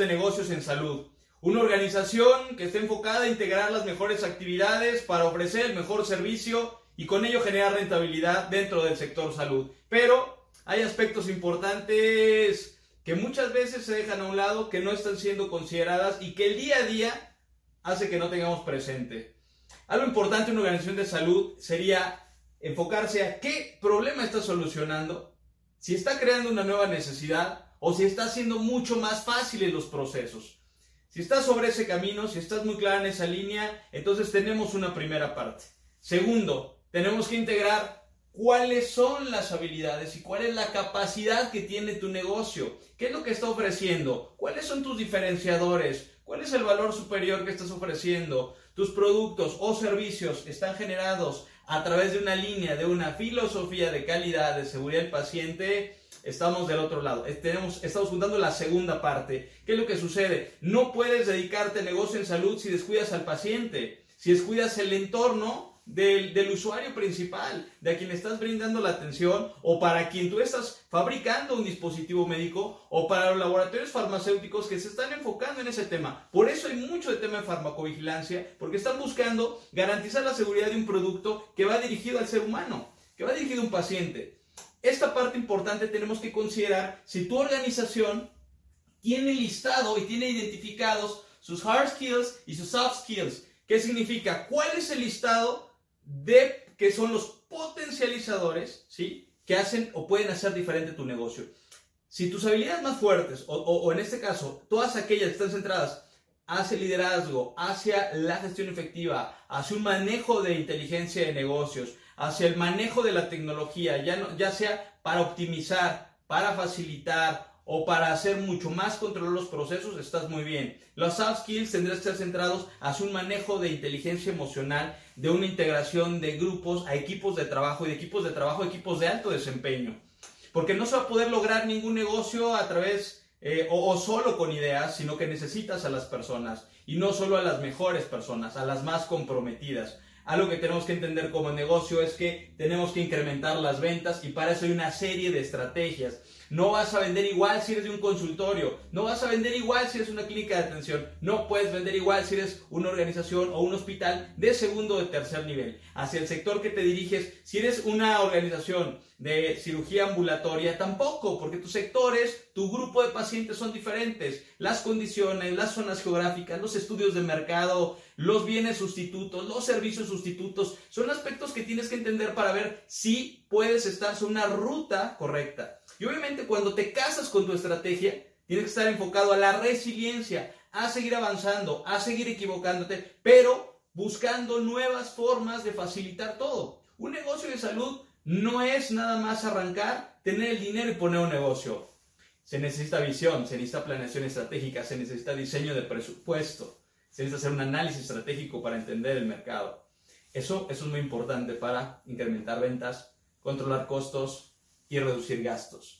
de negocios en salud. Una organización que esté enfocada a integrar las mejores actividades para ofrecer el mejor servicio y con ello generar rentabilidad dentro del sector salud. Pero hay aspectos importantes que muchas veces se dejan a un lado, que no están siendo consideradas y que el día a día hace que no tengamos presente. Algo importante en una organización de salud sería enfocarse a qué problema está solucionando, si está creando una nueva necesidad o si está haciendo mucho más fáciles los procesos. Si estás sobre ese camino, si estás muy clara en esa línea, entonces tenemos una primera parte. Segundo, tenemos que integrar cuáles son las habilidades y cuál es la capacidad que tiene tu negocio. ¿Qué es lo que está ofreciendo? ¿Cuáles son tus diferenciadores? ¿Cuál es el valor superior que estás ofreciendo? Tus productos o servicios están generados a través de una línea, de una filosofía de calidad, de seguridad del paciente, estamos del otro lado. Tenemos, estamos juntando la segunda parte. ¿Qué es lo que sucede? No puedes dedicarte a negocio en salud si descuidas al paciente, si descuidas el entorno del, usuario principal, de a quien estás brindando la atención o para quien tú estás fabricando un dispositivo médico o para los laboratorios farmacéuticos que se están enfocando en ese tema. Por eso hay mucho de tema de farmacovigilancia, porque están buscando garantizar la seguridad de un producto que va dirigido al ser humano, que va dirigido a un paciente. Esta parte importante tenemos que considerar si tu organización tiene listado y tiene identificados sus hard skills y sus soft skills. ¿Qué significa? ¿Cuál es el listado de que son los potencializadores, ¿sí? Que hacen o pueden hacer diferente tu negocio. Si tus habilidades más fuertes, o, en este caso, todas aquellas que están centradas hacia el liderazgo, hacia la gestión efectiva, hacia un manejo de inteligencia de negocios, hacia el manejo de la tecnología, ya, ya sea para optimizar, para facilitar o para hacer mucho más controlar los procesos, estás muy bien. Los soft skills tendrán que estar centrados hacia un manejo de inteligencia emocional, de una integración de grupos a equipos de trabajo y de equipos de trabajo a equipos de alto desempeño. Porque no se va a poder lograr ningún negocio a través eh, o solo con ideas, sino que necesitas a las personas y no solo a las mejores personas, a las más comprometidas. Algo que tenemos que entender como negocio es que tenemos que incrementar las ventas y para eso hay una serie de estrategias no vas a vender igual si eres de un consultorio. No vas a vender igual si eres una clínica de atención. No puedes vender igual si eres una organización o un hospital de segundo o de tercer nivel. Hacia el sector que te diriges, si eres una organización de cirugía ambulatoria, tampoco, porque tus sectores, tu grupo de pacientes son diferentes. Las condiciones, las zonas geográficas, los estudios de mercado, los bienes sustitutos, los servicios sustitutos, son aspectos que tienes que entender para ver si puedes estar sobre una ruta correcta. Y obviamente cuando te casas con tu estrategia, tienes que estar enfocado a la resiliencia, a seguir avanzando, a seguir equivocándote, pero buscando nuevas formas de facilitar todo. Un negocio de salud no es nada más arrancar, tener el dinero y poner un negocio. Se necesita visión, se necesita planeación estratégica, se necesita diseño de presupuesto, se necesita hacer un análisis estratégico para entender el mercado. Eso, eso es muy importante para incrementar ventas, controlar costos, y reducir gastos.